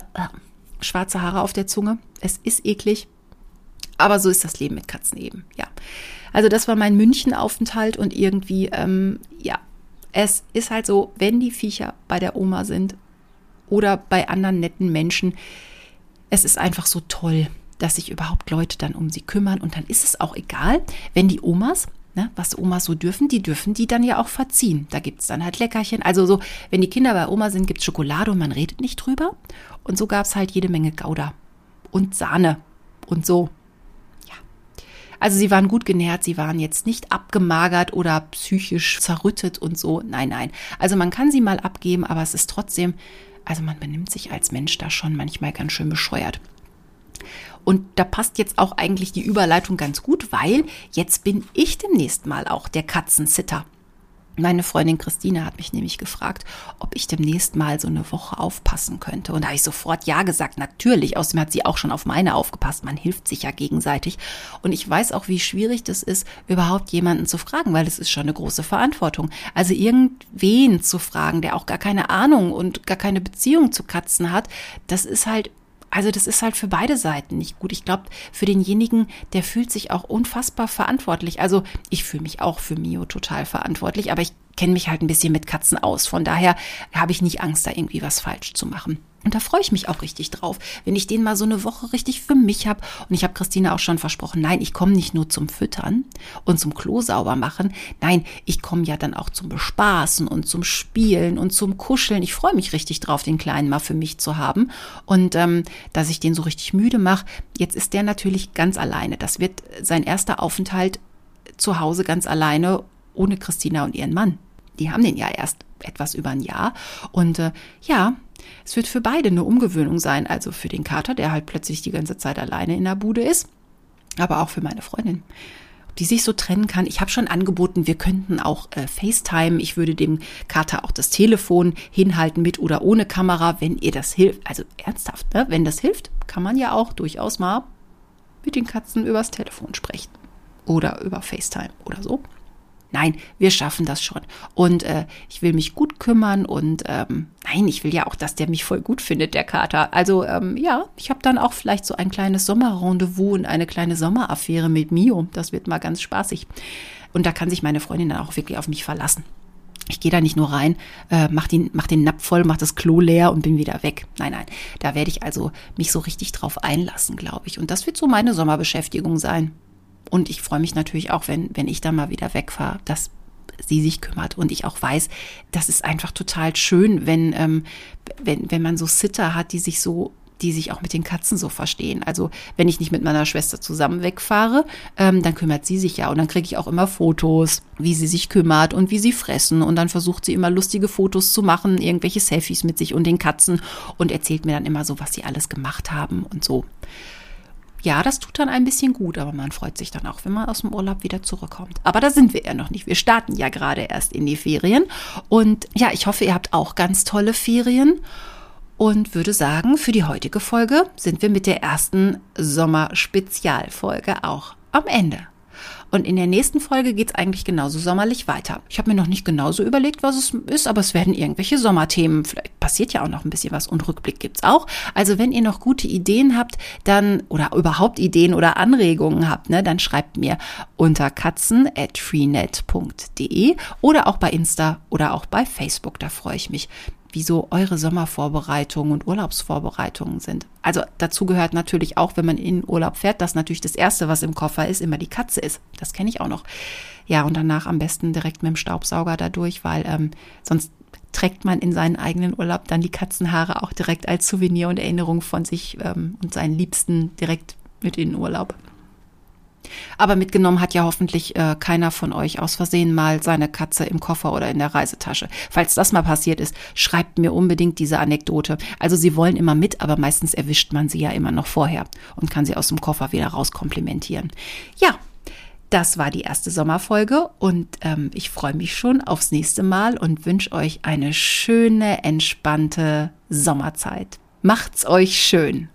A: schwarze Haare auf der Zunge. Es ist eklig. Aber so ist das Leben mit Katzen eben, ja. Also das war mein Münchenaufenthalt und irgendwie, ähm, ja, es ist halt so, wenn die Viecher bei der Oma sind oder bei anderen netten Menschen, es ist einfach so toll, dass sich überhaupt Leute dann um sie kümmern. Und dann ist es auch egal, wenn die Omas, ne, was Omas so dürfen, die dürfen die dann ja auch verziehen. Da gibt es dann halt Leckerchen. Also so, wenn die Kinder bei Oma sind, gibt es Schokolade und man redet nicht drüber. Und so gab es halt jede Menge Gouda und Sahne und so. Also sie waren gut genährt, sie waren jetzt nicht abgemagert oder psychisch zerrüttet und so. Nein, nein. Also man kann sie mal abgeben, aber es ist trotzdem, also man benimmt sich als Mensch da schon manchmal ganz schön bescheuert. Und da passt jetzt auch eigentlich die Überleitung ganz gut, weil jetzt bin ich demnächst mal auch der Katzensitter. Meine Freundin Christine hat mich nämlich gefragt, ob ich demnächst mal so eine Woche aufpassen könnte. Und da habe ich sofort Ja gesagt, natürlich. Außerdem hat sie auch schon auf meine aufgepasst. Man hilft sich ja gegenseitig. Und ich weiß auch, wie schwierig das ist, überhaupt jemanden zu fragen, weil es ist schon eine große Verantwortung. Also irgendwen zu fragen, der auch gar keine Ahnung und gar keine Beziehung zu Katzen hat, das ist halt also das ist halt für beide Seiten nicht gut. Ich glaube, für denjenigen, der fühlt sich auch unfassbar verantwortlich. Also ich fühle mich auch für Mio total verantwortlich, aber ich kenne mich halt ein bisschen mit Katzen aus. Von daher habe ich nicht Angst, da irgendwie was falsch zu machen. Und da freue ich mich auch richtig drauf, wenn ich den mal so eine Woche richtig für mich habe. Und ich habe Christine auch schon versprochen, nein, ich komme nicht nur zum Füttern und zum Klo sauber machen. Nein, ich komme ja dann auch zum Bespaßen und zum Spielen und zum Kuscheln. Ich freue mich richtig drauf, den Kleinen mal für mich zu haben. Und ähm, dass ich den so richtig müde mache. Jetzt ist der natürlich ganz alleine. Das wird sein erster Aufenthalt zu Hause ganz alleine ohne Christina und ihren Mann. Die haben den ja erst etwas über ein Jahr. Und äh, ja, es wird für beide eine Umgewöhnung sein. Also für den Kater, der halt plötzlich die ganze Zeit alleine in der Bude ist, aber auch für meine Freundin. Die sich so trennen kann. Ich habe schon angeboten, wir könnten auch äh, FaceTime. Ich würde dem Kater auch das Telefon hinhalten mit oder ohne Kamera, wenn ihr das hilft. Also ernsthaft, ne? wenn das hilft, kann man ja auch durchaus mal mit den Katzen übers Telefon sprechen. Oder über FaceTime oder so. Nein, wir schaffen das schon. Und äh, ich will mich gut kümmern und ähm, nein, ich will ja auch, dass der mich voll gut findet, der Kater. Also ähm, ja, ich habe dann auch vielleicht so ein kleines Sommerrendezvous und eine kleine Sommeraffäre mit Mio. Das wird mal ganz spaßig. Und da kann sich meine Freundin dann auch wirklich auf mich verlassen. Ich gehe da nicht nur rein, äh, mach, den, mach den Napf voll, mach das Klo leer und bin wieder weg. Nein, nein, da werde ich also mich so richtig drauf einlassen, glaube ich. Und das wird so meine Sommerbeschäftigung sein. Und ich freue mich natürlich auch, wenn, wenn ich da mal wieder wegfahre, dass sie sich kümmert und ich auch weiß, das ist einfach total schön, wenn, ähm, wenn, wenn man so Sitter hat, die sich so die sich auch mit den Katzen so verstehen. Also wenn ich nicht mit meiner Schwester zusammen wegfahre, ähm, dann kümmert sie sich ja und dann kriege ich auch immer Fotos, wie sie sich kümmert und wie sie fressen und dann versucht sie immer lustige Fotos zu machen, irgendwelche Selfies mit sich und den Katzen und erzählt mir dann immer so, was sie alles gemacht haben und so. Ja, das tut dann ein bisschen gut, aber man freut sich dann auch, wenn man aus dem Urlaub wieder zurückkommt. Aber da sind wir ja noch nicht. Wir starten ja gerade erst in die Ferien. Und ja, ich hoffe, ihr habt auch ganz tolle Ferien. Und würde sagen, für die heutige Folge sind wir mit der ersten Sommer-Spezialfolge auch am Ende. Und in der nächsten Folge geht es eigentlich genauso sommerlich weiter. Ich habe mir noch nicht genauso überlegt, was es ist, aber es werden irgendwelche Sommerthemen. Vielleicht passiert ja auch noch ein bisschen was und Rückblick gibt's auch. Also wenn ihr noch gute Ideen habt, dann oder überhaupt Ideen oder Anregungen habt, ne, dann schreibt mir unter katzen@freenet.de oder auch bei Insta oder auch bei Facebook. Da freue ich mich wie so eure Sommervorbereitungen und Urlaubsvorbereitungen sind. Also dazu gehört natürlich auch, wenn man in Urlaub fährt, dass natürlich das Erste, was im Koffer ist, immer die Katze ist. Das kenne ich auch noch. Ja, und danach am besten direkt mit dem Staubsauger dadurch, weil ähm, sonst trägt man in seinen eigenen Urlaub dann die Katzenhaare auch direkt als Souvenir und Erinnerung von sich ähm, und seinen Liebsten direkt mit in den Urlaub. Aber mitgenommen hat ja hoffentlich äh, keiner von euch aus Versehen mal seine Katze im Koffer oder in der Reisetasche. Falls das mal passiert ist, schreibt mir unbedingt diese Anekdote. Also sie wollen immer mit, aber meistens erwischt man sie ja immer noch vorher und kann sie aus dem Koffer wieder rauskomplimentieren. Ja. Das war die erste Sommerfolge und ähm, ich freue mich schon aufs nächste Mal und wünsche euch eine schöne, entspannte Sommerzeit. Macht's euch schön.